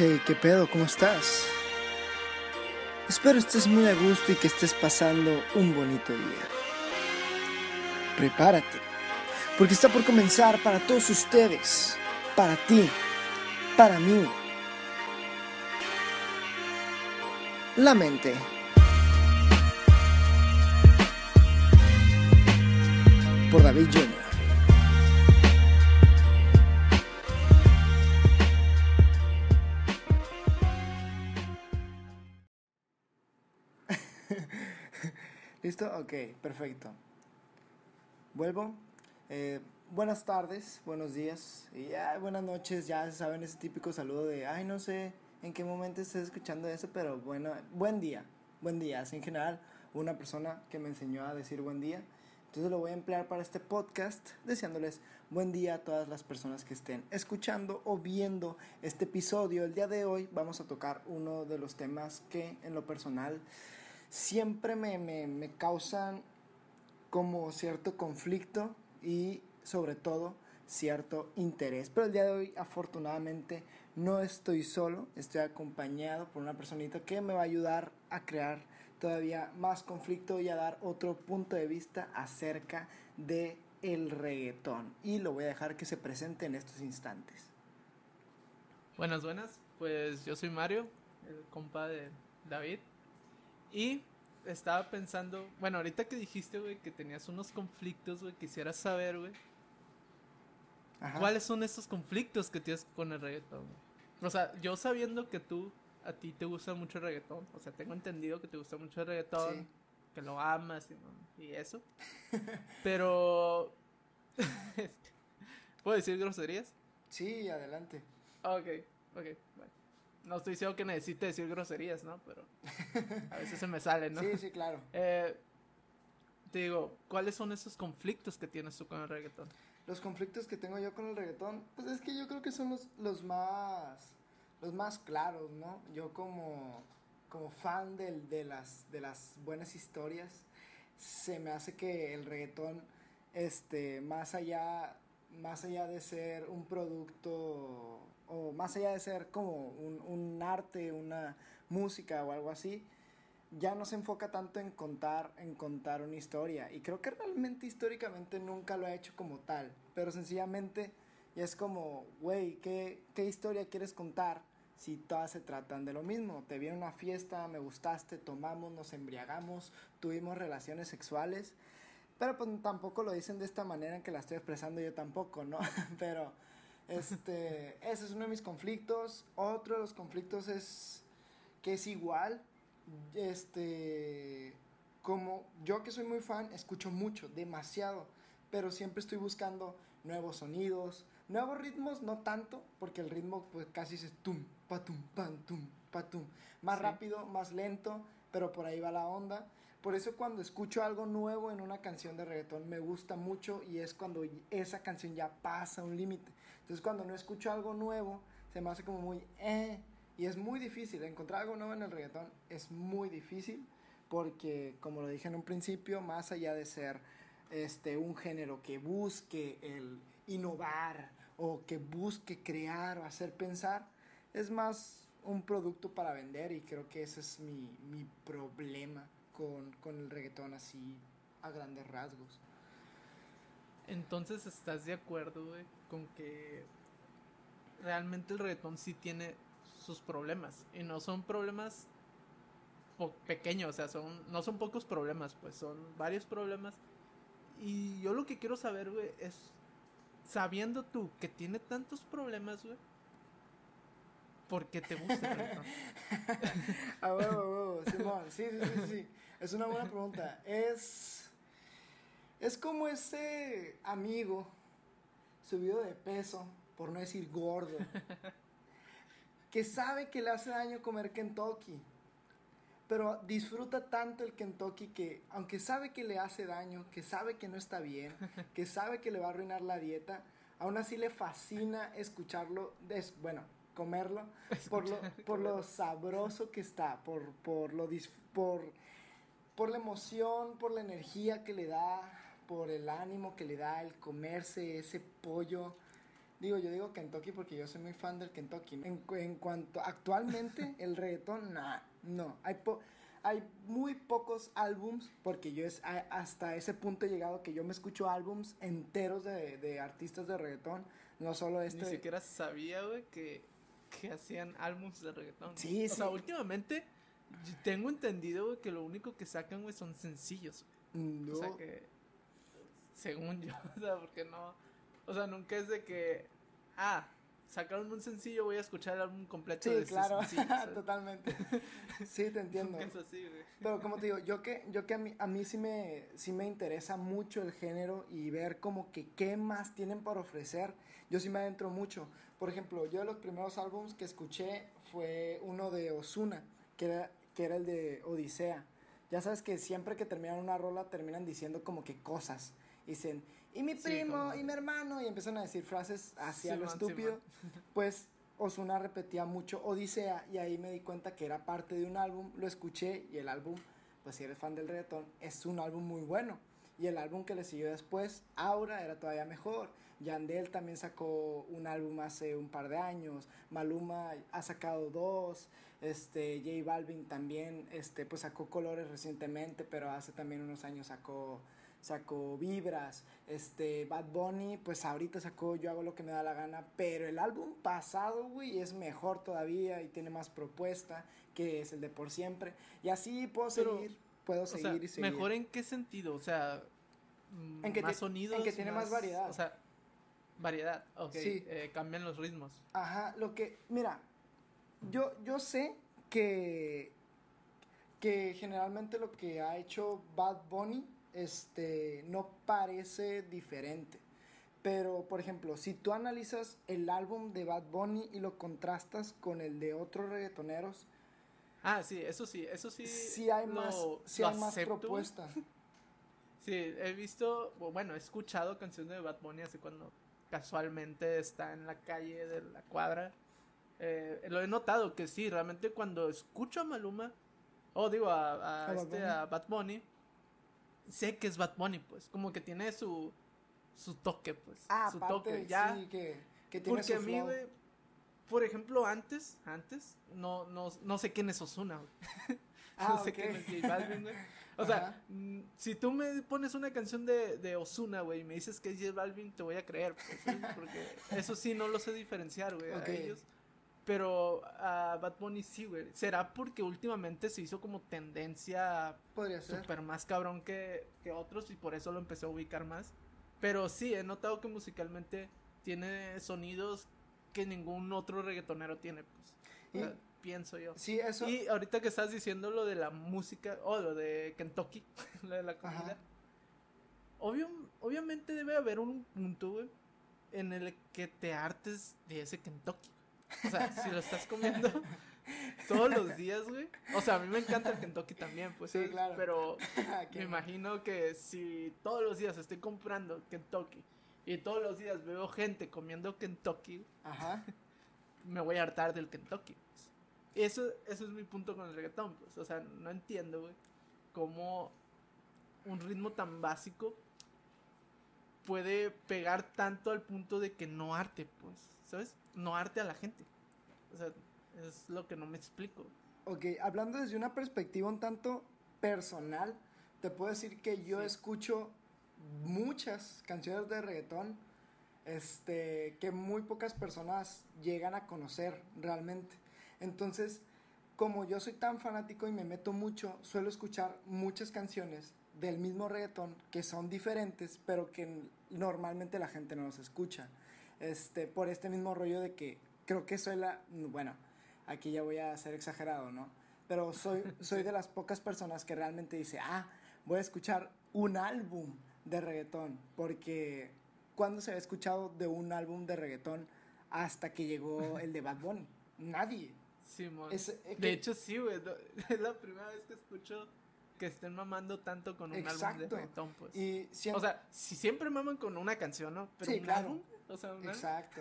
Hey, ¿qué pedo? ¿Cómo estás? Espero estés muy a gusto y que estés pasando un bonito día. Prepárate, porque está por comenzar para todos ustedes, para ti, para mí. La mente. Por David Jr. ¿Listo? Ok, perfecto. Vuelvo. Eh, buenas tardes, buenos días y buenas noches. Ya saben ese típico saludo de, ay, no sé en qué momento estés escuchando eso, pero bueno, buen día. Buen día. Así en general, una persona que me enseñó a decir buen día. Entonces lo voy a emplear para este podcast, deseándoles buen día a todas las personas que estén escuchando o viendo este episodio. El día de hoy vamos a tocar uno de los temas que en lo personal siempre me, me, me causan como cierto conflicto y sobre todo cierto interés. Pero el día de hoy afortunadamente no estoy solo, estoy acompañado por una personita que me va a ayudar a crear todavía más conflicto y a dar otro punto de vista acerca de el reggaetón y lo voy a dejar que se presente en estos instantes. Buenas, buenas. Pues yo soy Mario, el compa de David. Y estaba pensando, bueno, ahorita que dijiste, güey, que tenías unos conflictos, güey, quisiera saber, güey. ¿Cuáles son esos conflictos que tienes con el reggaetón? O sea, yo sabiendo que tú, a ti te gusta mucho el reggaetón, o sea, tengo entendido que te gusta mucho el reggaetón, que lo amas y, y eso. Pero... ¿Puedo decir groserías? Sí, adelante. Ok, ok, bueno. No estoy diciendo que necesite decir groserías, ¿no? Pero a veces se me salen, ¿no? Sí, sí, claro. Eh, te digo, ¿cuáles son esos conflictos que tienes tú con el reggaetón? Los conflictos que tengo yo con el reggaetón, pues es que yo creo que son los, los más los más claros, ¿no? Yo como, como fan de, de, las, de las buenas historias, se me hace que el reggaetón, este, más allá, más allá de ser un producto o más allá de ser como un, un, arte, una música o algo así, ya no se enfoca tanto en contar, en contar una historia. Y creo que realmente históricamente nunca lo ha hecho como tal, pero sencillamente es como, güey, ¿qué, ¿qué historia quieres contar? Si todas se tratan de lo mismo. Te vi en una fiesta, me gustaste, tomamos, nos embriagamos, tuvimos relaciones sexuales. Pero pues tampoco lo dicen de esta manera en que la estoy expresando yo tampoco, ¿no? pero este, ese es uno de mis conflictos. Otro de los conflictos es que es igual. Este, como yo que soy muy fan, escucho mucho, demasiado, pero siempre estoy buscando nuevos sonidos, nuevos ritmos, no tanto, porque el ritmo pues casi es tum, patum, pam, tum, patum. Más sí. rápido, más lento, pero por ahí va la onda. Por eso cuando escucho algo nuevo en una canción de reggaetón me gusta mucho y es cuando esa canción ya pasa un límite. Entonces cuando no escucho algo nuevo se me hace como muy eh y es muy difícil encontrar algo nuevo en el reggaetón es muy difícil porque como lo dije en un principio más allá de ser este un género que busque innovar o que busque crear o hacer pensar es más un producto para vender y creo que ese es mi, mi problema con, con el reggaetón así a grandes rasgos. Entonces, ¿estás de acuerdo, güey, con que realmente el reggaetón sí tiene sus problemas? Y no son problemas pequeños, o sea, son, no son pocos problemas, pues son varios problemas. Y yo lo que quiero saber, güey, es, sabiendo tú que tiene tantos problemas, güey, ¿por qué te gusta el reggaetón? a huevo, Simón, sí, sí, sí, sí. Es una buena pregunta. Es. Es como ese amigo subido de peso, por no decir gordo, que sabe que le hace daño comer Kentucky, pero disfruta tanto el Kentucky que, aunque sabe que le hace daño, que sabe que no está bien, que sabe que le va a arruinar la dieta, aún así le fascina escucharlo, es, bueno, comerlo, por lo, por lo sabroso que está, por, por lo por por la emoción, por la energía que le da, por el ánimo que le da el comerse ese pollo Digo, yo digo Kentucky porque yo soy muy fan del Kentucky. En, en cuanto actualmente el reggaetón, nah, no. Hay, po hay muy pocos álbums, porque yo es hasta ese punto he llegado que yo me escucho álbums enteros de, de artistas de reggaetón, no solo este. Ni siquiera sabía, güey, que, que hacían álbums de reggaetón. Sí, o sí. sea, últimamente tengo entendido, güey, que lo único que sacan, güey, son sencillos. No. O sea que, según yo, o sea, porque no, o sea, nunca es de que, ah, sacaron un sencillo, voy a escuchar el álbum completo Sí, de ese claro, totalmente. Sí, te entiendo. Es así, güey. Pero como te digo, yo que, yo que a mí, a mí sí, me, sí me interesa mucho el género y ver como que qué más tienen para ofrecer, yo sí me adentro mucho. Por ejemplo, yo de los primeros álbums que escuché fue uno de Osuna, que era, que era el de Odisea. Ya sabes que siempre que terminan una rola terminan diciendo como que cosas. Dicen, y mi Sí, primo, como- y mi hermano, y empiezan a decir frases hacia lo Simón, estúpido. Pues Osuna repetía mucho Odisea y ahí me di cuenta que era parte de un álbum, lo escuché y el álbum, pues si eres fan del reggaetón, es un álbum muy bueno. Y el álbum que le siguió después, Aura, era todavía mejor. Yandel también sacó un álbum hace un par de años. Maluma ha sacado dos. Este, J Balvin también, este, pues sacó Colores recientemente, pero hace también unos años sacó sacó Vibras, este, Bad Bunny, pues ahorita sacó Yo hago lo que me da la gana, pero el álbum pasado, güey, es mejor todavía y tiene más propuesta, que es el de Por Siempre, y así puedo Pero, seguir, puedo O seguir sea, y seguir. ¿mejor en qué sentido? O sea, mm, En que más sonidos. en que tiene más variedad. O sea, variedad, ok. Sí. eh, cambian los ritmos. Ajá, lo que, mira, yo, yo sé que, que generalmente lo que ha hecho Bad Bunny, este, no parece diferente. Pero, por ejemplo, si tú analizas el álbum de Bad Bunny y lo contrastas con el de otros reggaetoneros, Ah, sí, eso sí, eso sí. sí hay lo- más, sí lo hay más acepto, güey. propuesta. Sí, he visto, bueno, he escuchado canciones de Bad Bunny así cuando casualmente está en la calle de la cuadra. Eh, lo he notado que sí, realmente cuando escucho a Maluma, o digo a, a A Bad este, Bunny. a Bad Bunny, sé que es Bad Bunny, pues, como que tiene su, su toque, pues, Ah, su aparte, toque, ya. sí, que, que tiene Porque su a mí, güey, por ejemplo, antes, antes, no, no, no sé quién es Osuna, güey. Ah, no sé quién es J Balvin, güey. O sea, Ajá. mm, si tú me pones una canción de, de Osuna, güey, y me dices que es J Balvin, te voy a creer, pues, ¿sí? porque eso sí no lo sé diferenciar, güey, Ok. a ellos. Pero a Bad Bunny sí, güey. ¿Será porque últimamente se hizo como tendencia Podría ser. súper más cabrón que, que otros y por eso lo empecé a ubicar más? Pero sí, he notado que musicalmente tiene sonidos que ningún otro reggaetonero tiene, pues. Y- pienso yo. Sí, eso. Y ahorita que estás diciendo lo de la música, o lo de Kentucky, lo de la comida, Ajá. obvio, obviamente debe haber un punto, güey, en el que te hartes de ese Kentucky. O sea, si lo estás comiendo todos los días, güey. O sea, a mí me encanta el Kentucky también, pues Sí, claro. Pero que- me imagino que si todos los días estoy comprando Kentucky y todos los días veo gente comiendo Kentucky, Ajá. me voy a hartar del Kentucky. pues. Y eso, eso es mi punto con el reggaetón, pues. O sea, no entiendo, güey, cómo un ritmo tan básico puede pegar tanto al punto de que no arte, pues, ¿sabes? No arte a la gente. O sea, es lo que no me explico. Ok, hablando desde una perspectiva un tanto personal, te puedo decir que yo Sí. escucho muchas canciones de reggaetón este, que muy pocas personas llegan a conocer realmente. Entonces, como yo soy tan fanático y me meto mucho, suelo escuchar muchas canciones del mismo reggaetón que son diferentes, pero que normalmente la gente no los escucha. Este, por este mismo rollo de que creo que soy la, bueno, aquí ya voy a ser exagerado, ¿no? Pero soy, soy de las pocas personas que realmente dice, ah, voy a escuchar un álbum de reggaetón, porque ¿cuándo se había escuchado de un álbum de reggaetón hasta que llegó el de Bad Bunny? Nadie. Simón. Es, eh, que- De hecho, sí, güey. Es la primera vez que escucho que estén mamando tanto con un álbum de Exacto. reggaetón, pues. y sien- O sea, si siempre maman con una canción, ¿no? Pero Sí, un claro. álbum, o sea, álbum. Exacto.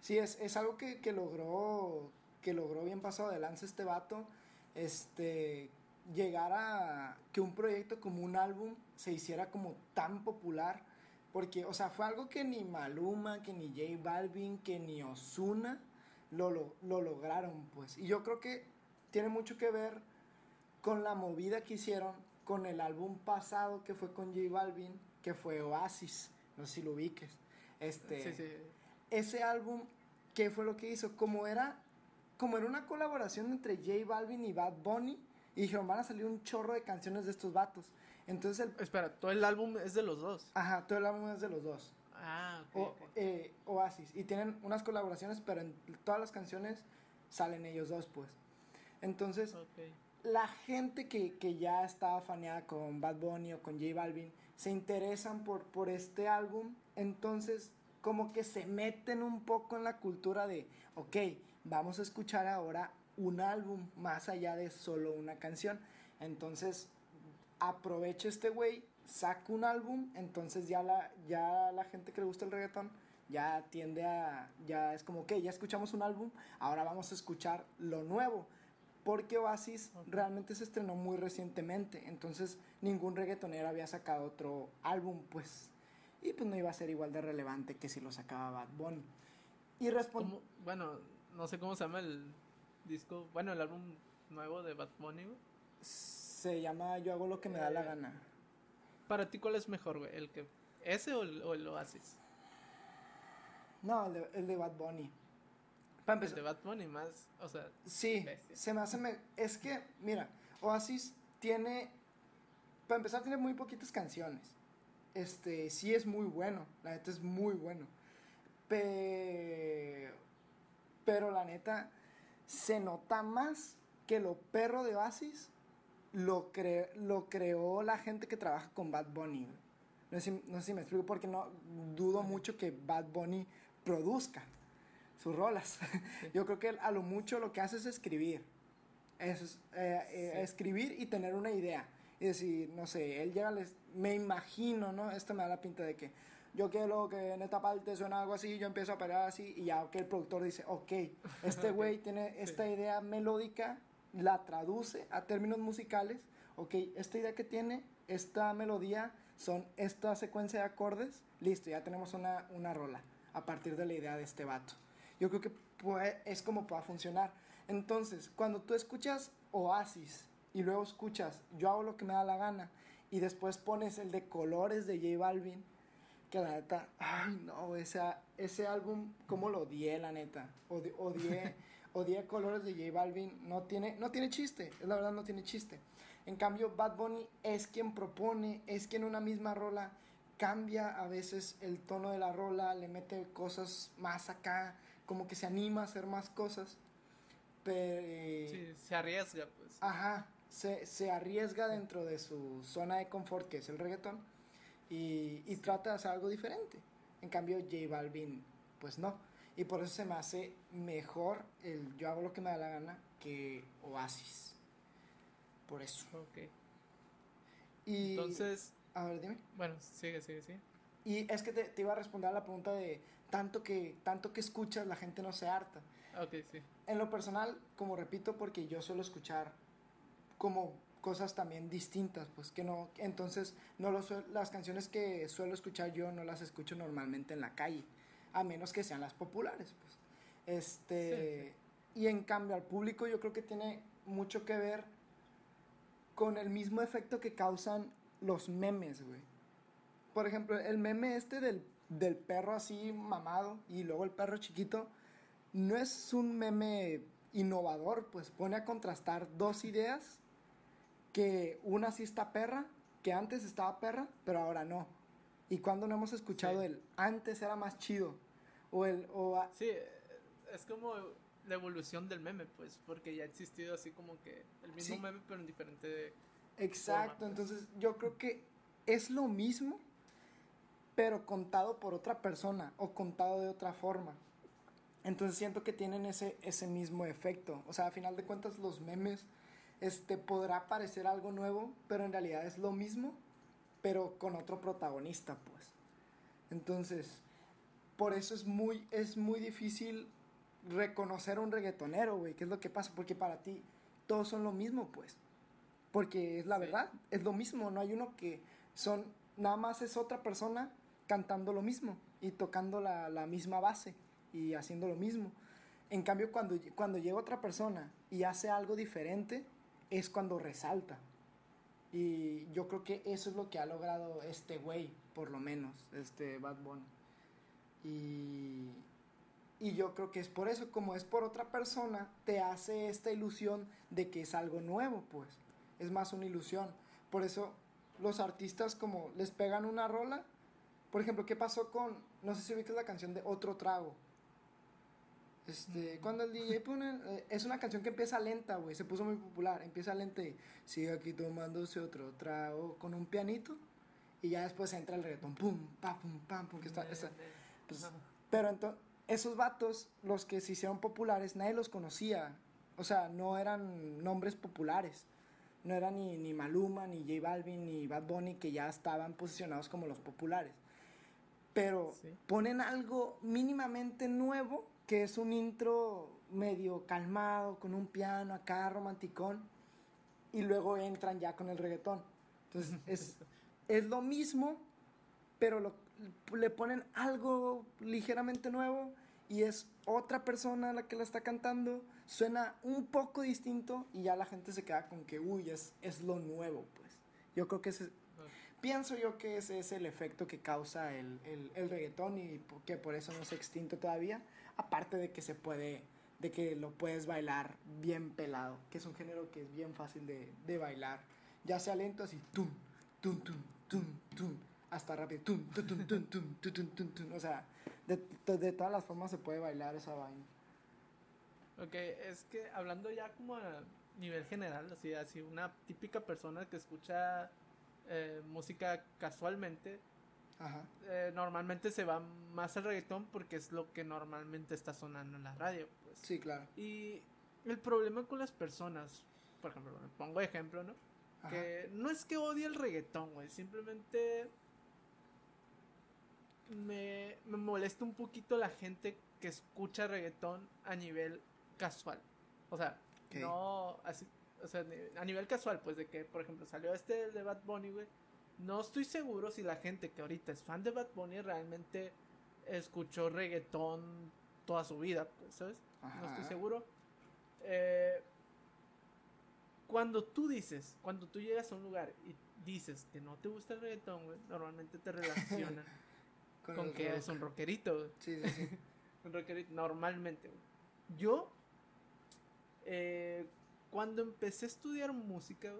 Sí, es, es algo que, que logró que logró bien pasado de lanza este vato. Este llegar a que un proyecto como un álbum se hiciera como tan popular Porque, o sea, fue algo que ni Maluma, que ni J Balvin, que ni Osuna lo, lo, lo lograron, pues. Y yo creo que tiene mucho que ver con la movida que hicieron con el álbum pasado que fue con J Balvin, que fue Oasis, no sé si lo ubiques. Este, Sí, sí. Ese álbum, ¿qué fue lo que hizo? Como era, como era una colaboración entre J Balvin y Bad Bunny, y dijeron, van a salir un chorro de canciones de estos vatos. Entonces, el, Espera, todo el álbum es de los dos. ajá, todo el álbum es de los dos. Ah, ok. O- ok. eh, Oasis. Y tienen unas colaboraciones, pero en todas las canciones salen ellos dos, pues. Entonces, Ok. La gente que, que ya estaba faneada con Bad Bunny o con J Balvin se interesan por, por este álbum, entonces como que se meten un poco en la cultura de, ok, vamos a escuchar ahora un álbum más allá de solo una canción. Entonces, aprovecha este güey, saca un álbum, entonces ya la, ya la gente que le gusta el reggaetón ya tiende a, ya es como, ok, ya escuchamos un álbum, ahora vamos a escuchar lo nuevo. Porque Oasis realmente se estrenó muy recientemente, entonces ningún reggaetonero había sacado otro álbum, pues, y pues no iba a ser igual de relevante que si lo sacaba Bad Bunny. Y responde... ¿Cómo- Bueno, no sé cómo se llama el disco. Bueno, el álbum nuevo de Bad Bunny, güey. Se llama Yo hago lo que me da la Eh, gana. Para ti, ¿cuál es mejor, güey? ¿El que, ¿Ese o el, o el Oasis? No, el de, el de Bad Bunny. Para El empezar, de Bad Bunny más, o sea, Sí, Bestia. se me hace... me- es que, mira, Oasis tiene... Para empezar, tiene muy poquitas canciones. Este, sí es muy bueno. La neta es muy bueno. Pero... Pero la neta, se nota más que lo perro de Oasis lo, cre- lo creó la gente que trabaja con Bad Bunny. No sé, no sé si me explico porque no dudo mucho que Bad Bunny produzca sus rolas. Yo creo que a lo mucho lo que hace es escribir. Es, eh, eh, Sí. escribir y tener una idea. Y decir, no sé, él llega, les, me imagino, ¿no? Esto me da la pinta de que yo quiero que en esta parte suena algo así, yo empiezo a operar así, y ya, ok, el productor dice, ok, este güey tiene esta idea melódica, la traduce a términos musicales, ok, esta idea que tiene, esta melodía, son esta secuencia de acordes, listo, ya tenemos una, una rola a partir de la idea de este vato. Yo creo que puede- es como pueda funcionar. Entonces, cuando tú escuchas Oasis y luego escuchas Yo hago lo que me da la gana y después pones el de colores de J Balvin, que la neta, ay no, ese, ese álbum, cómo lo odié, la neta. Odi- Odié, odié colores de J Balvin, no tiene, no tiene chiste, es la verdad, no tiene chiste. En cambio, Bad Bunny es quien propone, es quien en una misma rola cambia a veces el tono de la rola, le mete cosas más acá, como que se anima a hacer más cosas. Pero, sí, se arriesga, pues. Ajá, se, se arriesga dentro de su zona de confort, que es el reggaetón, y, y trata de hacer algo diferente. En cambio, J Balvin, pues no. Y por eso se me hace mejor el Yo hago lo que me da la gana que Oasis. Por eso. Ok. Y, Entonces, a ver, dime. bueno, sigue, sigue, sigue. Y es que te, te iba a responder a la pregunta de tanto que, tanto que escuchas, la gente no se harta. Ok, sí. En lo personal, como repito, porque yo suelo escuchar como cosas también distintas, pues que no, entonces no lo suel- las canciones que suelo escuchar yo no las escucho normalmente en la calle, a menos que sean las populares, pues. Este, y en cambio al público yo creo que tiene mucho que ver con el mismo efecto que causan los memes, güey. Por ejemplo, el meme este del, del perro así mamado y luego el perro chiquito, no es un meme innovador, pues pone a contrastar dos ideas que una sí está perra, que antes estaba perra, pero ahora no. Y cuando no hemos escuchado Sí. el antes era más chido o el o a- Sí, es como la evolución del meme, pues, porque ya ha existido así como que el mismo Sí. meme, pero en diferente... exacto, forma, pues. entonces yo creo que es lo mismo pero contado por otra persona o contado de otra forma. Entonces siento que tienen ese, ese mismo efecto. O sea, a final de cuentas los memes este, podrá parecer algo nuevo, pero en realidad es lo mismo, pero con otro protagonista, pues. Entonces, por eso es muy, es muy difícil reconocer a un reggaetonero, güey. ¿Qué es lo que pasa? Porque para ti todos son lo mismo, pues. Porque es la verdad, es lo mismo. No hay uno que son, nada más es otra persona cantando lo mismo y tocando la, misma base y haciendo lo mismo. En cambio, cuando, cuando llega otra persona y hace algo diferente, es cuando resalta. Y yo creo que eso es lo que ha logrado este güey, por lo menos, este Bad Bunny. Y, y yo creo que es por eso, como es por otra persona, te hace esta ilusión de que es algo nuevo, pues. Es más una ilusión. Por eso los artistas como les pegan una rola. Por ejemplo, ¿qué pasó con, no sé si ubicas la canción de Otro Trago? Este, cuando el DJ pone, eh, es una canción que empieza lenta, güey, se puso muy popular, empieza lenta y sigue aquí tomándose otro trago con un pianito y ya después entra el reggaetón, pum, pa, pum, pam, pum, que está, está. pues, pero entonces, esos vatos, los que se hicieron populares, nadie los conocía, o sea, no eran nombres populares, no era ni, ni Maluma, ni J Balvin, ni Bad Bunny, que ya estaban posicionados como los populares, pero ponen algo mínimamente nuevo que es un intro medio calmado, con un piano acá romanticón, y luego entran ya con el reggaetón. Entonces es, es lo mismo, pero lo, le ponen algo ligeramente nuevo y es otra persona la que la está cantando, suena un poco distinto y ya la gente se queda con que, uy, es, es lo nuevo, pues. Yo creo que ese, pienso yo que ese es el efecto que causa el, el, el reggaetón y que por eso no se ha extinto todavía aparte de que se puede, de que lo puedes bailar bien pelado, que es un género que es bien fácil de, de bailar, ya sea lento así, tum, tum, tum, tum, tum, hasta rápido, tum, tum, tum, tum, tum, tum, tum, tum, o sea, de, de todas las formas se puede bailar esa vaina. Ok, es que hablando ya como a nivel general, así, así una típica persona que escucha eh, música casualmente, eh, normalmente se va más al reggaetón porque es lo que normalmente está sonando en la radio. Pues. Sí, claro. Y el problema con las personas, por ejemplo, pongo ejemplo, ¿no? Que no es que odie el reggaetón, güey, simplemente me, me molesta un poquito la gente que escucha reggaetón a nivel casual. O sea, no así, o sea, a nivel casual, pues de que, por ejemplo, salió este de Bad Bunny, güey no estoy seguro si la gente que ahorita es fan de Bad Bunny realmente escuchó reggaetón toda su vida, pues, ¿sabes? No estoy seguro. Eh, cuando tú dices, cuando tú llegas a un lugar y dices que no te gusta el reggaetón, güey, normalmente te relacionan con, que eres un rockerito, güey. Sí, sí, sí. un rockerito, normalmente, güey. Yo, eh, cuando empecé a estudiar música,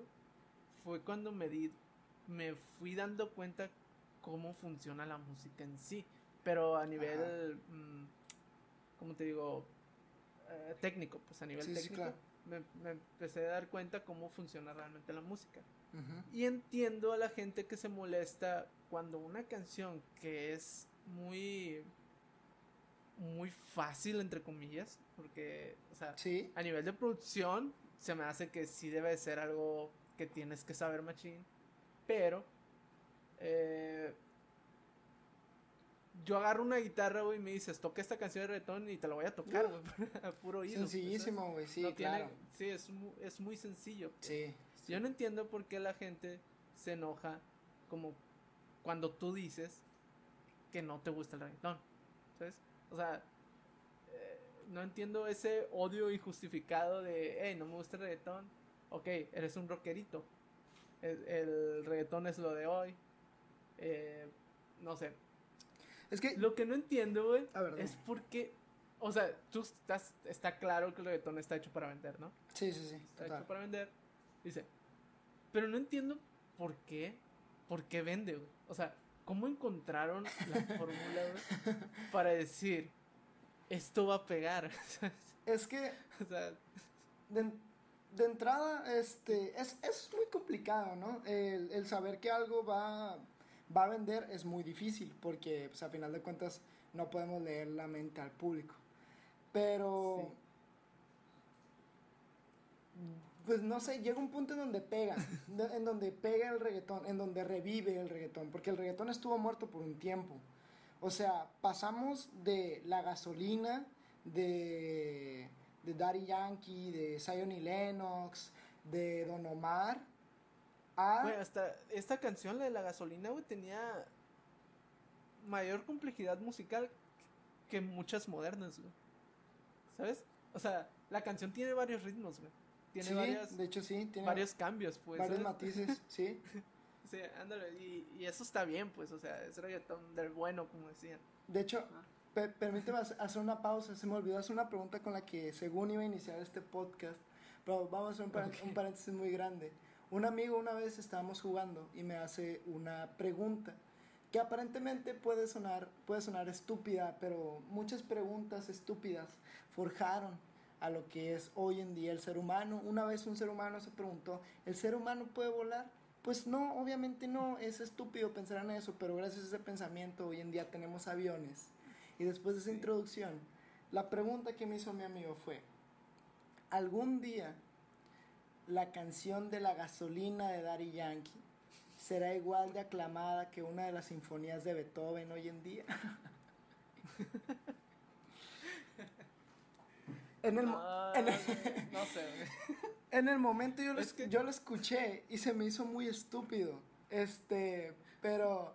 fue cuando me di me fui dando cuenta cómo funciona la música en sí. Pero a nivel, mm, ¿cómo te digo? Eh, técnico, pues a nivel técnico. me, empecé a dar cuenta cómo funciona realmente la música. Y entiendo a la gente que se molesta cuando una canción que es muy muy fácil entre comillas porque o sea a nivel de producción se me hace que sí debe ser algo que tienes que saber machine pero eh, yo agarro una guitarra, güey, y me dices, toca esta canción de reggaetón y te la voy a tocar, güey, a puro oído. Sencillísimo, güey, sí, claro. sí, es, es muy sencillo. Pues. Sí, Yo no entiendo por qué la gente se enoja como cuando tú dices que no te gusta el reggaetón, ¿sabes? O sea, no entiendo ese odio injustificado de, hey, no me gusta el reggaetón, ok, eres un rockerito, el, reggaetón es lo de hoy. Eh, no sé. Es que. Lo que no entiendo, güey, es porque. O sea, tú estás. Está claro que el reggaetón está hecho para vender, ¿no? Sí, sí, sí. Está hecho para vender. Dice. Pero no entiendo por qué. ¿Por qué vende, güey? O sea, ¿cómo encontraron la fórmula, güey? Para decir. Esto va a pegar. es que. O sea de entrada, este, es, es muy complicado, ¿no? El, el, saber que algo va, va a vender es muy difícil porque, pues, a final de cuentas, no podemos leer la mente al público. Pero, pues, no sé, llega un punto en donde pega, en donde pega el reggaetón, en donde revive el reggaetón, porque el reggaetón estuvo muerto por un tiempo. O sea, pasamos de la gasolina, de de Daddy Yankee, de Zion y Lennox, de Don Omar. A... hasta esta canción, la de la gasolina, güey, tenía. mayor complejidad musical que muchas modernas, güey. ¿Sabes? O sea, la canción tiene varios ritmos, güey. Tiene sí, varias, de hecho sí, tiene varios cambios, pues. varios ¿sabes? matices, sí. Sí, ándale, y, y eso está bien, pues, o sea, es reggaetón del bueno, como decían. De hecho, Ah. pe- permíteme hace- hacer una pausa, se me olvidó hacer una pregunta con la que según iba a iniciar este podcast, pero vamos a hacer un, par- un paréntesis muy grande. Un amigo una vez estábamos jugando y me hace una pregunta que aparentemente puede sonar, puede sonar estúpida, pero muchas preguntas estúpidas forjaron a lo que es hoy en día el ser humano. Una vez un ser humano se preguntó, ¿el ser humano puede volar? Pues no, obviamente no, es estúpido pensar en eso, pero gracias a ese pensamiento hoy en día tenemos aviones. Y después de esa introducción, la pregunta que me hizo mi amigo fue, ¿algún día la canción de la gasolina de Daddy Yankee será igual de aclamada que una de las sinfonías de Beethoven hoy en día? en, el, en, el, no sé. en el momento yo lo, Es esc- que- yo lo escuché y se me hizo muy estúpido. Este, pero,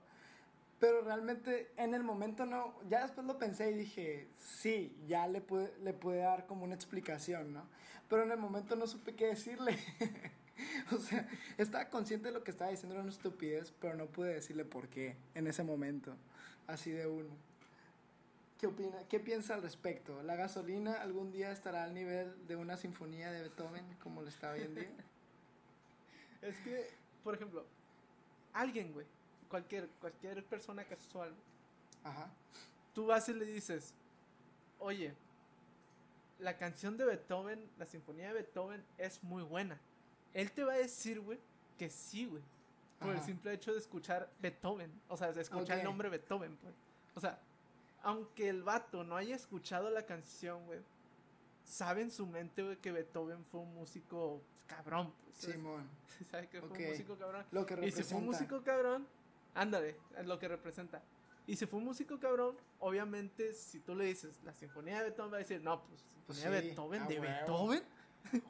pero realmente en el momento no, ya después lo pensé y dije, sí, ya le pude, le pude dar como una explicación, ¿no? Pero en el momento no supe qué decirle. o sea, estaba consciente de lo que estaba diciendo, era una estupidez, pero no pude decirle por qué en ese momento, así de uno. ¿Qué opina? ¿Qué piensa al respecto? ¿La gasolina algún día estará al nivel de una sinfonía de Beethoven como lo está hoy en día? Es que, por ejemplo, alguien, güey, cualquier, cualquier persona casual, Ajá. tú vas y le dices, oye, la canción de Beethoven, la sinfonía de Beethoven es muy buena. Él te va a decir, güey, que sí, güey. Por el simple hecho de escuchar Beethoven. O sea, de escuchar el nombre Beethoven, pues. O sea, aunque el vato no haya escuchado la canción, güey, sabe en su mente, güey, que Beethoven fue un músico cabrón. Pues. Simón. sabe que fue un músico cabrón. Lo que Y si fue un músico cabrón, ándale, es lo que representa. Y si fue un músico cabrón, obviamente, si tú le dices la sinfonía de Beethoven, va a decir, no, pues, Pues sinfonía de sí, Beethoven, de huevo. Beethoven,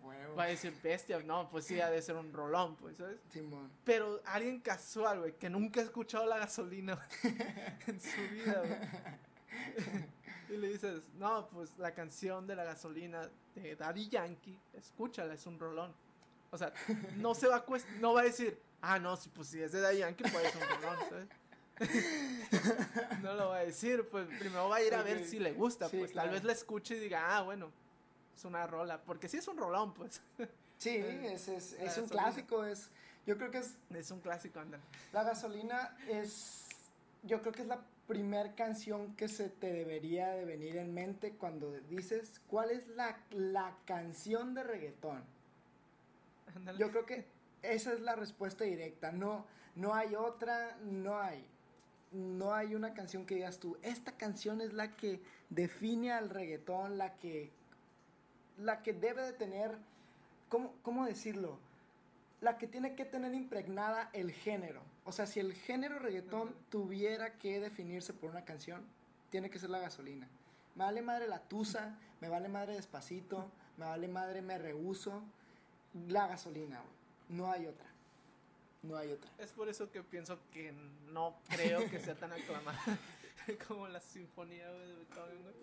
Huevo. va a decir bestia, no, pues sí, ha de ser un rolón, pues, ¿sabes? Simón. Pero alguien casual, güey, que nunca ha escuchado la gasolina en su vida, güey. Y le dices, no, pues la canción de la gasolina de Daddy Yankee, escúchala, es un rolón. O sea, no se va a no va a decir, ah, no, si, pues si es de Daddy Yankee, pues es un rolón, ¿sabes? no lo va a decir, pues primero va a ir a ver si le gusta, Sí, pues claro. tal vez la escuche y diga, ah, bueno, es una rola, porque sí es un rolón, pues. Sí, es, es, es un gasolina. clásico, es, yo creo que es, es un clásico, anda. la gasolina es, yo creo que es la primer canción que se te debería de venir en mente cuando dices, ¿cuál es la, la canción de reggaetón? Yo creo que esa es la respuesta directa. No, no hay otra, no hay. No hay una canción que digas tú, esta canción es la que define al reggaetón, la que, la que debe de tener, ¿cómo, cómo decirlo? La que tiene que tener impregnada el género. O sea, si el género reggaetón tuviera que definirse por una canción, tiene que ser la gasolina. Me vale madre la tusa, me vale madre despacito, me vale madre me rehuso. La gasolina, güey. No hay otra. No hay otra. Es por eso que pienso que no creo que sea tan aclamada como la sinfonía güey, de Beethoven, güey.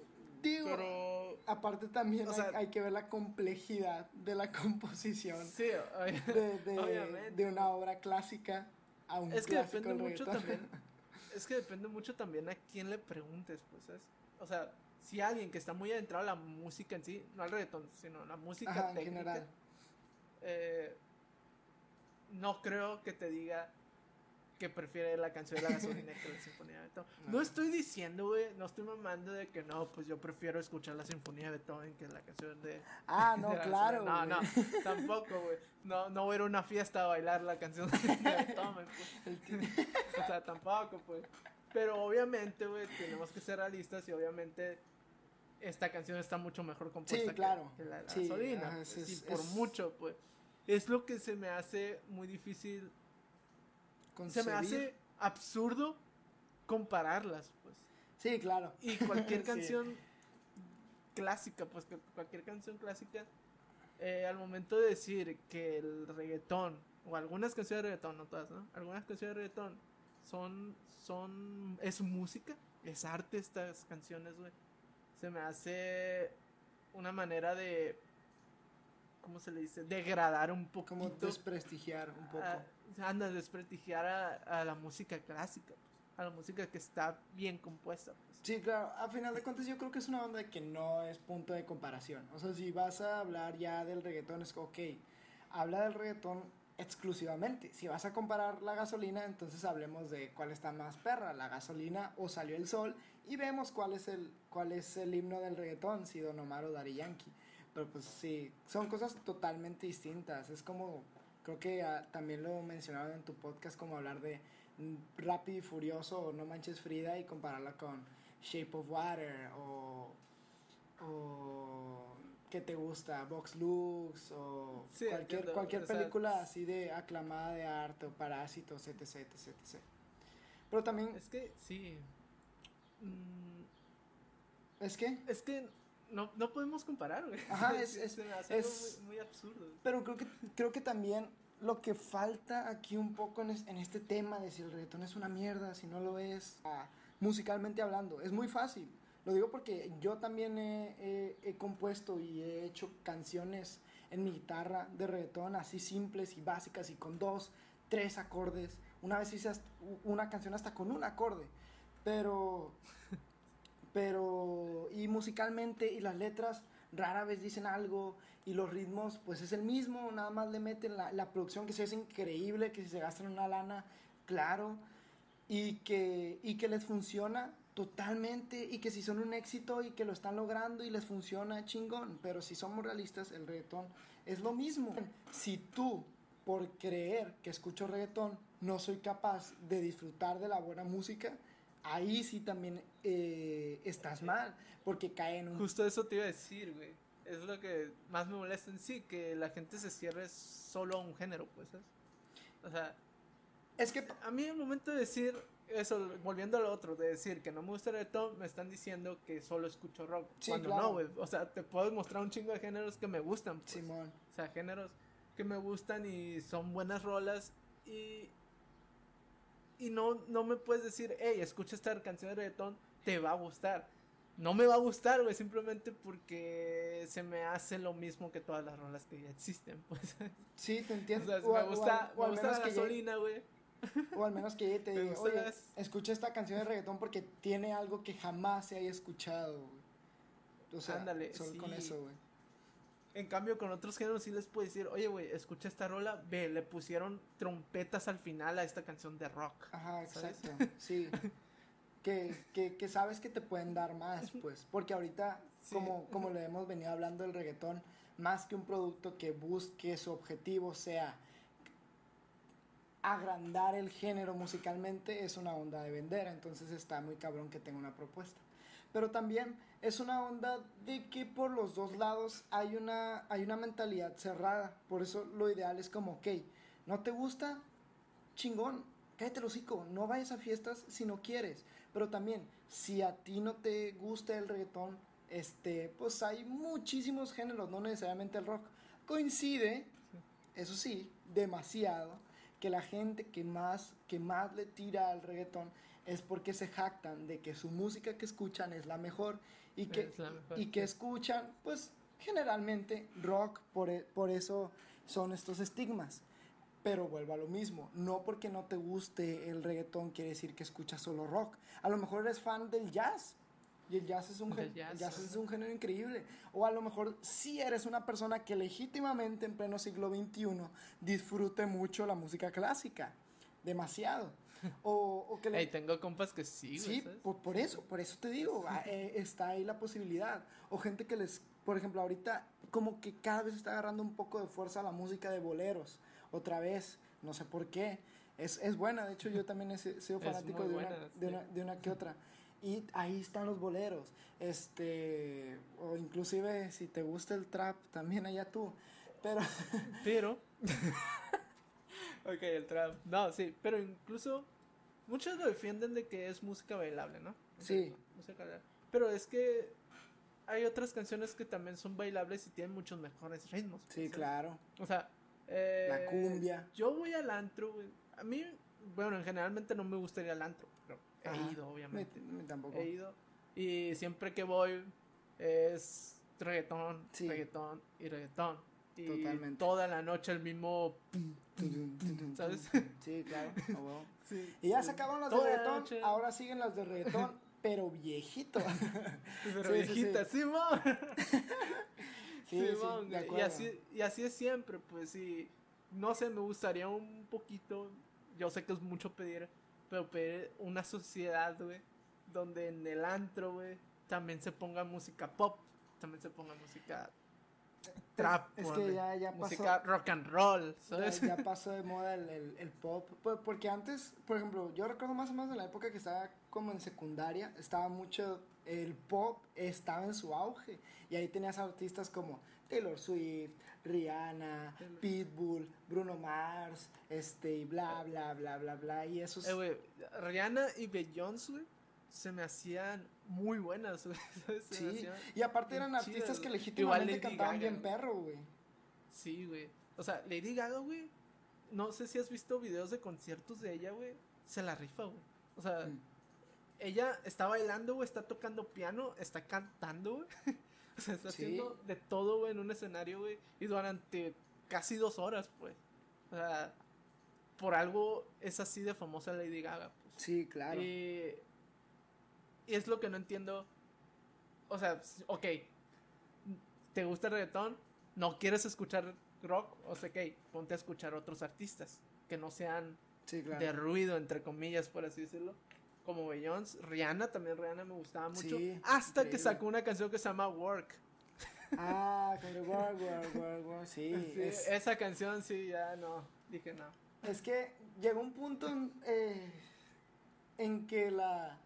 Digo, Pero aparte también o hay, sea- hay que ver la complejidad de la composición sí, de, de- una obra clásica a un es que clásico depende mucho también. Es que depende mucho también a quién le preguntes, pues, ¿sabes? O sea, si alguien que está muy adentrado a la música en sí, no al reggaetón, sino a la música Ajá, en general. eh, no creo que te diga que prefiere la canción de la gasolina que la sinfonía de Beethoven. No, No. estoy diciendo, güey, no estoy mamando de que no, pues yo prefiero escuchar la sinfonía de Beethoven que la canción de... Ah, de no, la claro. No, no, tampoco, güey. No, no voy a ir a una fiesta a bailar la canción de Beethoven, pues. O sea, tampoco, pues. Pero obviamente, güey, tenemos que ser realistas y obviamente esta canción está mucho mejor compuesta Sí, que- claro. que, la, la Sí, gasolina. ajá, pues, es- y por es- mucho, pues. Es lo que se me hace muy difícil. Se me concebir. hace absurdo compararlas, pues. Sí, claro. Y cualquier Sí. canción clásica, pues cualquier canción clásica, eh, al momento de decir que el reggaetón, o algunas canciones de reggaetón, no todas, ¿no? Algunas canciones de reggaetón son, son, es música, es arte estas canciones, güey. Se me hace una manera de, ¿cómo se le dice? Degradar un poquito. Como desprestigiar un poco. a- anda, desprestigiar a, a la música clásica, pues, a la música que está bien compuesta, pues. Sí, claro, a final de cuentas yo creo que es una banda que no es punto de comparación. O sea, si vas a hablar ya del reggaetón, es ok, habla del reggaetón exclusivamente. Si vas a comparar la gasolina, entonces hablemos de cuál está más perra, la gasolina o salió el sol, y vemos cuál es el, cuál es el himno del reggaetón, si Don Omar o Daddy Yankee. Pero pues sí, son cosas totalmente distintas. Es como, creo que ah, también lo mencionaron en tu podcast, como hablar de Rápido y Furioso o No Manches Frida y compararla con Shape of Water o, o ¿qué te gusta? Box Lux o Sí, cualquier, entiendo, cualquier o sea, película así de aclamada de arte o parásitos, etc, etc, etc. Pero también, Es que, sí. Mm, es que, es que no, no podemos comparar, güey. Ajá, es- es- muy, muy absurdo. pero creo que, creo que también lo que falta aquí un poco en, es- en este tema de si el reggaetón es una mierda, si no lo es, ah, musicalmente hablando, es muy fácil. Lo digo porque yo también he, he- he compuesto y he hecho canciones en mi guitarra de reggaetón así simples y básicas y con dos, tres acordes. Una vez hice una canción hasta con un acorde. Pero, pero, y musicalmente y las letras rara vez dicen algo y los ritmos pues es el mismo, nada más le meten la, la producción que sí es increíble, que si se gastan una lana, claro, y que, y que les funciona totalmente y que si son un éxito y que lo están logrando y les funciona chingón, pero si somos realistas el reggaetón es lo mismo. Si tú por creer que escucho reggaetón no soy capaz de disfrutar de la buena música, ahí sí también eh, estás mal, porque cae en un... Justo eso te iba a decir, güey. Es lo que más me molesta en sí, que la gente se cierre solo a un género, pues, ¿sabes? O sea, Es que... a mí el momento de decir eso, volviendo al otro, de decir que no me gusta el reggaetón, me están diciendo que solo escucho rock. Sí, cuando claro. no, güey. O sea, te puedo mostrar un chingo de géneros que me gustan, pues. Simón. O sea, géneros que me gustan y son buenas rolas y... Y no, no me puedes decir, hey, escucha esta canción de reggaetón, te va a gustar. No me va a gustar, güey, simplemente porque se me hace lo mismo que todas las rolas que ya existen, pues. Sí, te O entiendo. sea, O me al- o gusta, al- o me gusta la gasolina, güey. O al menos que y te diga, gusta oye, las- escucha esta canción de reggaetón porque tiene algo que jamás se haya escuchado, güey. O sea, Ándale, solo con eso, güey. En cambio, con otros géneros sí les puedo decir, oye, güey, escucha esta rola, ve, le pusieron trompetas al final a esta canción de rock. Ajá, ¿sabes? exacto, sí. que, que, que sabes que te pueden dar más, pues. Porque ahorita, Sí. como, como le hemos venido hablando del reggaetón, más que un producto que busque su objetivo sea agrandar el género musicalmente, es una onda de vender. Entonces está muy cabrón que tenga una propuesta. Pero también es una onda de que por los dos lados hay una, hay una mentalidad cerrada. Por eso lo ideal es como, ok, ¿no te gusta? Chingón, cállate el hocico, no vayas a fiestas si no quieres. Pero también, si a ti no te gusta el reggaetón, este, pues hay muchísimos géneros, no necesariamente el rock. Coincide, eso sí, demasiado, que la gente que más, que más le tira al reggaetón es porque se jactan de que su música que escuchan es la mejor y que, mejor, y que sí. escuchan, pues generalmente rock, por, e- por eso son estos estigmas. Pero vuelvo a lo mismo, no porque no te guste el reggaetón quiere decir que escuchas solo rock. A lo mejor eres fan del jazz. Y el jazz es un, jazz, jazz es un género increíble. O a lo mejor sí eres una persona que legítimamente en pleno siglo XXI disfrute mucho la música clásica. Demasiado. O, o que le- tengo compas que sí, Sí, ¿sabes? por, por eso, por eso te digo, ah, eh, está ahí la posibilidad. O gente que les, por ejemplo, ahorita como que cada vez está agarrando un poco de fuerza la música de boleros, otra vez, no sé por qué. Es, es buena, de hecho yo también he si- sido fanático de, una, de una que otra. Y ahí están los boleros. Este, o inclusive si te gusta el trap, también allá tú. Pero, Pero. ok, el trap. No, sí, pero incluso. Muchos lo defienden de que es música bailable, ¿no? Sí. Música bailable. Pero es que. Hay otras canciones que también son bailables y tienen muchos mejores ritmos. sí, ¿sabes? claro. O sea. eh, La cumbia. Yo voy al antro, güey. A mí bueno, en generalmente no me gustaría el antro, pero he ido, obviamente. tampoco. He ido. Y siempre que voy es reggaetón, reggaetón y reggaetón. Y Totalmente. toda la noche el mismo. ¿Sabes? Sí, claro. Y ya se acabaron las de reggaetón, ahora siguen las de reggaetón, pero viejito. pero viejita, sí, sí, sí, y, así, y así es siempre, pues sí. No sé, me gustaría un poquito. Yo sé que es mucho pedir, pero pedir una sociedad, güey, donde en el antro, güey, también se ponga música pop, también se ponga música trap, es, que ya, ya pasó, música rock and roll, ¿sabes? Ya, pasó de moda el, el, pop, porque antes, por ejemplo, yo recuerdo más o menos en la época que estaba como en secundaria, estaba mucho, el pop estaba en su auge, y ahí tenías artistas como Taylor Swift, Rihanna, Pitbull, Bruno Mars, este, y bla, bla, bla, bla, bla, y esos... Eh, Rihanna y Beyoncé, se me hacían muy buenas, sí, y aparte eran artistas que legítimamente cantaban bien perro, güey. Sí, güey. O sea, Lady Gaga, güey, no sé si has visto videos de conciertos de ella, güey, se la rifa, güey. O sea, mm. ella está bailando, güey, está tocando piano, está cantando, güey. o sea, está haciendo de todo, güey, en un escenario, güey, y durante casi dos horas, pues. O sea, por algo es así de famosa Lady Gaga, pues. Sí, claro. Y y es lo que no entiendo. O sea, ok, ¿te gusta el reggaetón? ¿No quieres escuchar rock? O sea, ok, ponte a escuchar otros artistas que no sean de ruido, entre comillas, por así decirlo. Como Beyoncé, Rihanna, también Rihanna me gustaba mucho. hasta que sacó una canción que se llama Work. Ah, con el Work, Work, Work, Work, sí. Esa canción sí, ya no, dije no. Es que llegó un punto en, eh, en que la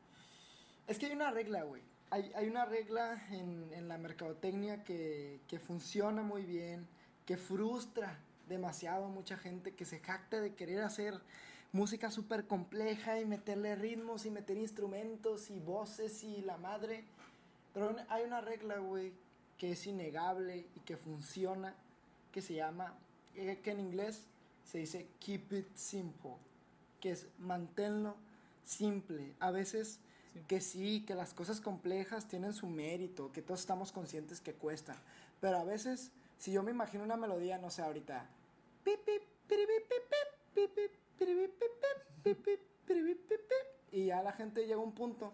es que hay una regla, güey. Hay, hay, una regla en, en la mercadotecnia que, que, funciona muy bien, que frustra demasiado a mucha gente, que se jacta de querer hacer música súper compleja y meterle ritmos y meter instrumentos y voces y la madre. Pero hay una regla, güey, que es innegable y que funciona, que se llama, eh, que en inglés se dice keep it simple, que es manténlo simple. A veces que sí, que las cosas complejas tienen su mérito, que todos estamos conscientes que cuestan. Pero a veces, si yo me imagino una melodía, no sé, ahorita. Y ya la gente llega a un punto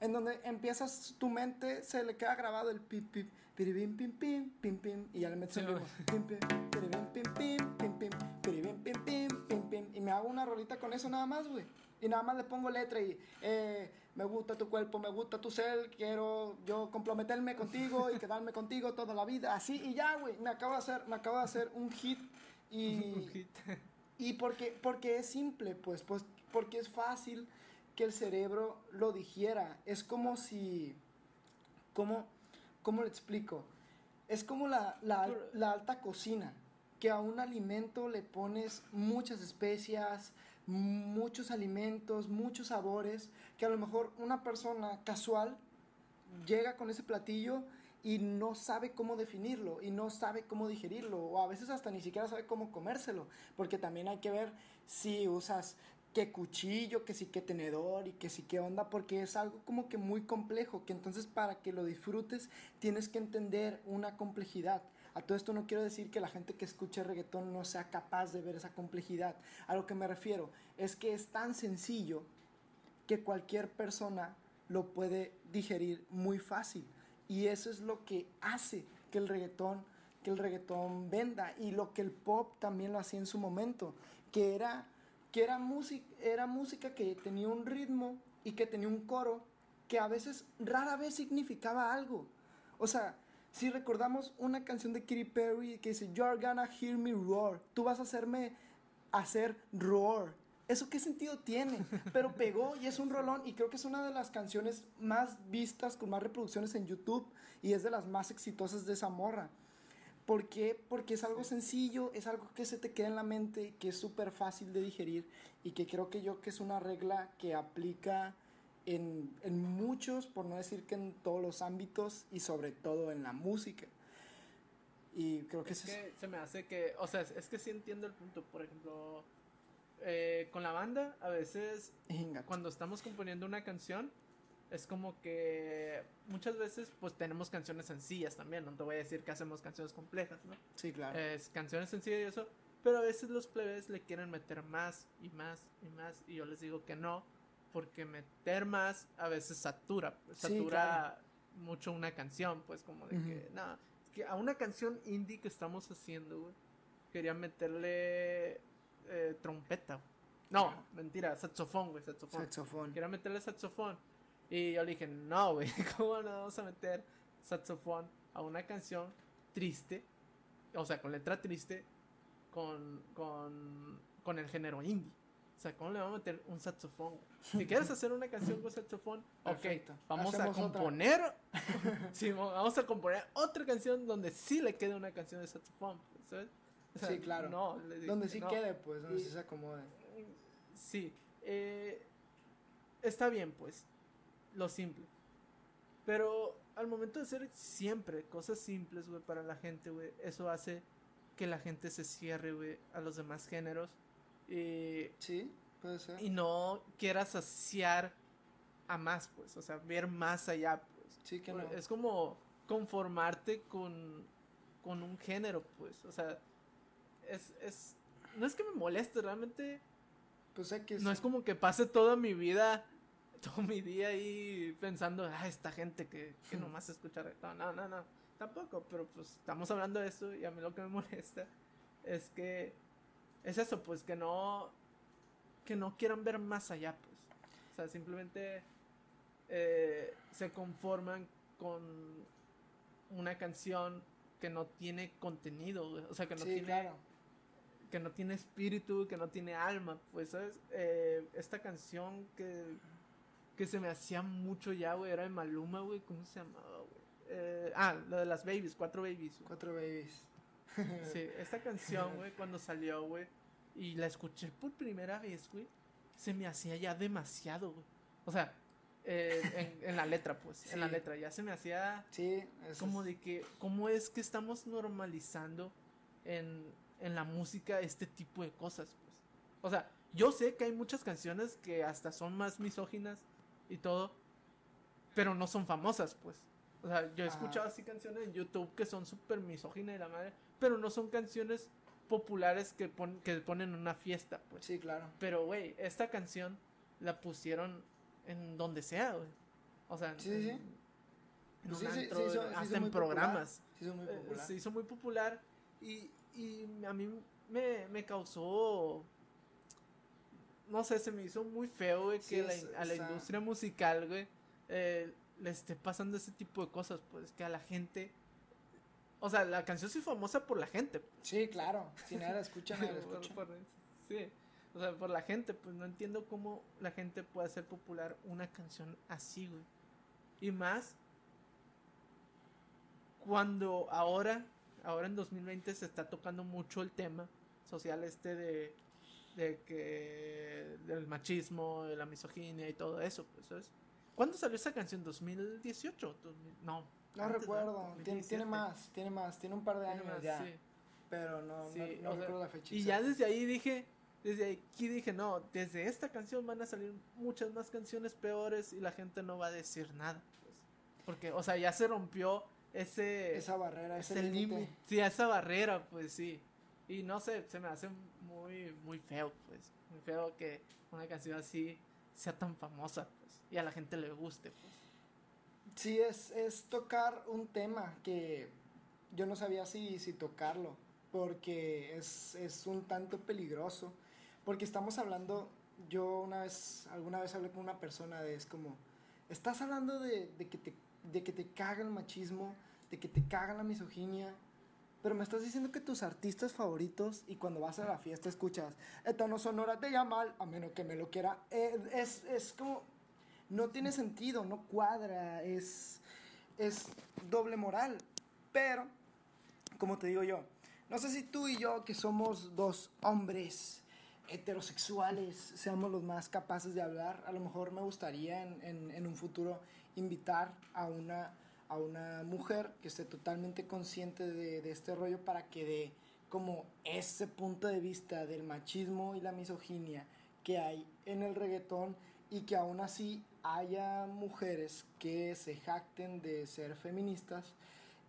en donde empiezas, tu mente se le queda grabado el pip, pip, piribim, pim, pim, pim, pim, y ya le metes el ritmo. Pim, pim, piribim, pim, pim, pim, pim, piribim, pim, pim, pim, pim, y me hago una rolita con eso nada más, güey. Y nada más le pongo letra y eh, me gusta tu cuerpo, me gusta tu ser, quiero yo comprometerme contigo y quedarme contigo toda la vida. Así y ya, güey, me acabo de hacer, me acabo de hacer un hit y un hit. y porque porque es simple, pues, pues porque es fácil que el cerebro lo digiera. Es como si ¿cómo cómo le explico? Es como la, la, la alta cocina, que a un alimento le pones muchas especias, muchos alimentos, muchos sabores, que a lo mejor una persona casual llega con ese platillo y no sabe cómo definirlo y no sabe cómo digerirlo o a veces hasta ni siquiera sabe cómo comérselo, porque también hay que ver si usas qué cuchillo, que sí qué tenedor y que sí qué onda, porque es algo como que muy complejo, que entonces para que lo disfrutes tienes que entender una complejidad. A todo esto no quiero decir que la gente que escuche reggaetón no sea capaz de ver esa complejidad. A lo que me refiero es que es tan sencillo que cualquier persona lo puede digerir muy fácil. Y eso es lo que hace que el reggaetón, que el reggaetón venda y lo que el pop también lo hacía en su momento, que era que era música, era música que tenía un ritmo y que tenía un coro que a veces rara vez significaba algo. O sea, si recordamos una canción de Katy Perry que dice, You're gonna hear me roar, tú vas a hacerme hacer roar. ¿Eso qué sentido tiene? Pero pegó y es un rolón y creo que es una de las canciones más vistas, con más reproducciones en YouTube y es de las más exitosas de esa morra. ¿Por qué? Porque es algo sencillo, es algo que se te queda en la mente, que es súper fácil de digerir y que creo que yo que es una regla que aplica en, en, muchos, por no decir que en todos los ámbitos y sobre todo en la música. Y creo que, es que se me hace que, o sea, es que sí entiendo el punto, por ejemplo, eh, con la banda, a veces Inga. cuando estamos componiendo una canción, es como que muchas veces pues tenemos canciones sencillas también, no te voy a decir que hacemos canciones complejas, ¿no? Sí, claro. Es canciones sencillas y eso, pero a veces los plebes le quieren meter más y más y más y yo les digo que no, porque meter más a veces satura, pues, Sí, satura claro. mucho una canción, pues como de que, Ujú. no, es que a una canción indie que estamos haciendo, güey, quería meterle eh, trompeta. No, mentira, saxofón, güey, saxofón. Saxofón. Quería meterle saxofón. Y yo le dije, no, güey, ¿cómo no vamos a meter saxofón a una canción triste? O sea, con letra triste, con, con, con el género indie. O sea, ¿cómo le vamos a meter un saxofón? Si quieres hacer una canción con saxofón, ok, Perfecto. vamos a Hacemos componer. sí, mo- vamos a componer otra canción donde sí le quede una canción de saxofón, ¿sabes? O sea, Sí, claro. No, Donde sí no. quede, pues, donde Y- sí se acomode. Sí, eh, está bien, pues, lo simple. Pero al momento de hacer siempre cosas simples, güey, para la gente, güey, eso hace que la gente se cierre, güey, a los demás géneros y, Sí, puede ser. y no quiera saciar a más, pues, o sea, ver más allá, pues. Sí que no. Es como conformarte con, con un género, pues, o sea, es, es, no es que me moleste, realmente Pues sé que no es como que pase toda mi vida, todo mi día ahí pensando, ah, esta gente que, que nomás escucha reggaetón. No, no, no, tampoco, pero pues estamos hablando de eso y a mí lo que me molesta es que es eso, pues que no, que no quieran ver más allá, pues. O sea, simplemente eh, se conforman con una canción que no tiene contenido, o sea, que no sí, tiene claro. que no tiene espíritu, que no tiene alma, pues, ¿sabes? Eh, esta canción que, que se me hacía mucho ya, güey, era de Maluma, güey, ¿cómo se llamaba, güey? Eh, ah, lo de las babies, cuatro babies. güey. Cuatro babies. Sí, esta canción, güey, cuando salió, güey, y la escuché por primera vez, güey, se me hacía ya demasiado, güey. O sea, eh, en, en la letra, pues, en la letra, ya se me hacía Sí, eso como es- de que cómo es que estamos normalizando en, en la música este tipo de cosas pues o sea yo sé que hay muchas canciones que hasta son más misóginas y todo pero no son famosas pues o sea yo he Ajá. escuchado así canciones en YouTube que son súper misóginas y la madre pero no son canciones populares que, pon- que ponen en una fiesta pues Sí, claro. pero güey esta canción la pusieron en donde sea güey o sea Sí, en- Pues un antro, hizo- hasta hizo en popular. programas. Sí, son muy Eh, popular. se hizo muy popular y, y a mí me, me causó, no sé, se me hizo muy feo, güey, Sí, que la- es- a la industria musical, güey, eh, le esté pasando ese tipo de cosas, pues, que a la gente, o sea, la canción sí es famosa por la gente. Sí, claro. Si nadie la escucha, nadie la Por- escucha. por- sí, o sea, por la gente, pues no entiendo cómo la gente puede hacer popular una canción así, güey. Y más cuando ahora, ahora en 2020 se está tocando mucho el tema social este de, de que del machismo, de la misoginia y todo eso, pues, ¿sabes? ¿Cuándo salió esa canción? ¿2018? ¿2000? No. No antes, recuerdo. Tiene, 2017. tiene más, tiene más. Tiene un par de Tiene años más, ya. sí. Pero no, Sí, no, no o sea, recuerdo la fecha. Y ya desde ahí dije, desde aquí dije, no, desde esta canción van a salir muchas más canciones peores y la gente no va a decir nada. Pues. Porque, o sea, ya se rompió ese, Esa barrera, ese, ese límite, sí, esa barrera, pues sí. Y no sé, se me hace muy, muy feo, pues. Muy feo que una canción así sea tan famosa, pues. Y a la gente le guste, pues. Sí, es, es tocar un tema que yo no sabía si, si tocarlo, porque es, es un tanto peligroso, porque estamos hablando, yo una vez, alguna vez hablé con una persona de, es como, estás hablando de, de que, te, de que te caga el machismo, de que te caga la misoginia, pero me estás diciendo que tus artistas favoritos y cuando vas a la fiesta escuchas, esta no sonora te llama mal, a menos que me lo quiera, Eh, es, es como no tiene sentido, no cuadra, es, es doble moral. Pero, como te digo yo, no sé si tú y yo, que somos dos hombres heterosexuales, seamos los más capaces de hablar. A lo mejor me gustaría en, en- un futuro invitar a una, a una mujer que esté totalmente consciente de, de este rollo para que dé como ese punto de vista del machismo y la misoginia que hay en el reggaetón y que aún así haya mujeres que se jacten de ser feministas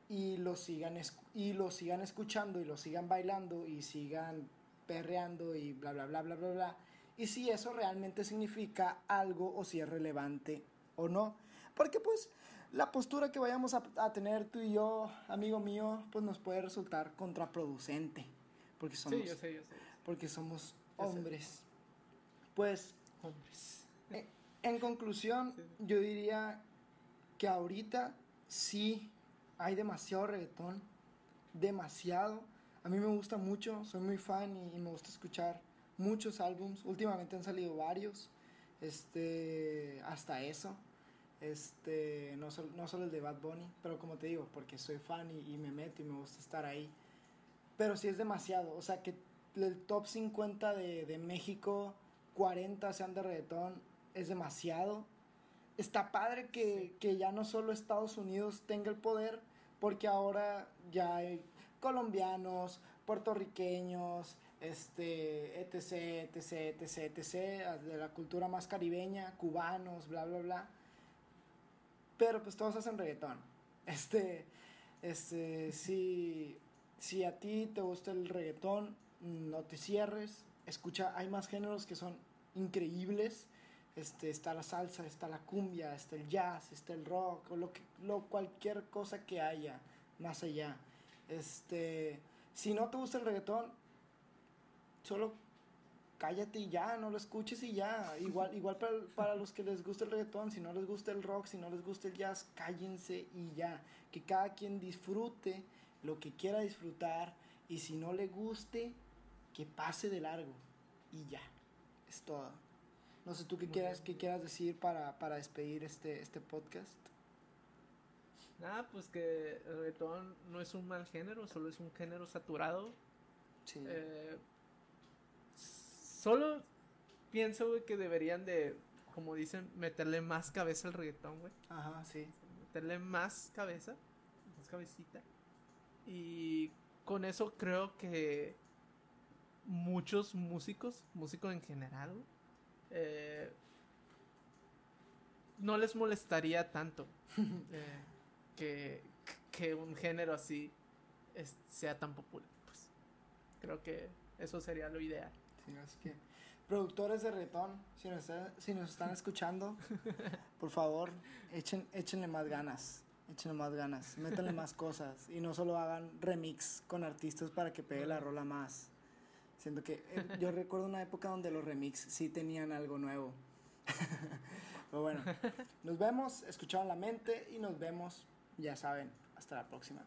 y lo sigan y lo sigan escuchando y lo sigan bailando y sigan perreando y bla bla bla bla bla bla y si eso realmente significa algo o si es relevante o no porque pues la postura que vayamos a, tener tú y yo, amigo mío, pues nos puede resultar contraproducente. Porque somos, Porque somos hombres. Pues, hombres. En, conclusión, yo diría que ahorita sí hay demasiado reggaetón. Demasiado. A mí me gusta mucho, soy muy fan y, y me gusta escuchar muchos álbums. Últimamente han salido varios. Este, hasta eso este, no, no solo el de Bad Bunny, pero como te digo, porque soy fan y, me meto y me gusta estar ahí. Pero sí es demasiado, o sea, que el top 50 de, de México, 40 sean de reggaetón, es demasiado. Está padre que, que ya no solo Estados Unidos tenga el poder, porque ahora ya hay colombianos, puertorriqueños, este, etc, etc, etc, etc, de la cultura más caribeña, cubanos, bla, bla, bla. Pero pues todos hacen reggaetón. Este, este, si, si a ti te gusta el reggaetón, no te cierres. Escucha, hay más géneros que son increíbles. Este, está la salsa, está la cumbia, está el jazz, está el rock, o lo que, lo, cualquier cosa que haya más allá. Este, si no te gusta el reggaetón, solo cállate y ya, no lo escuches y ya. Igual, igual para, para, los que les gusta el reggaetón, si no les gusta el rock, si no les gusta el jazz, cállense y ya. Que cada quien disfrute lo que quiera disfrutar y si no le guste, que pase de largo y ya. Es todo. No sé tú qué quieras, qué quieras decir para, para despedir este, este podcast. Nada, pues que el reggaetón no es un mal género, solo es un género saturado. Sí. Eh, Solo pienso, güey, que deberían de, como dicen, meterle más cabeza al reggaetón, güey. Ajá, sí. Meterle más cabeza, más cabecita. Y con eso creo que muchos músicos, músicos en general, eh, no les molestaría tanto eh, que, que, un género así sea tan popular. Pues creo que eso sería lo ideal así que productores de reggaetón, si nos, si nos están escuchando, por favor, echen, échenle más ganas. Échenle más ganas, métanle más cosas y no solo hagan remix con artistas para que pegue la rola más. Siento que eh, yo recuerdo una época donde los remix sí tenían algo nuevo. Pero bueno, nos vemos, escucharon la mente y nos vemos, ya saben, hasta la próxima.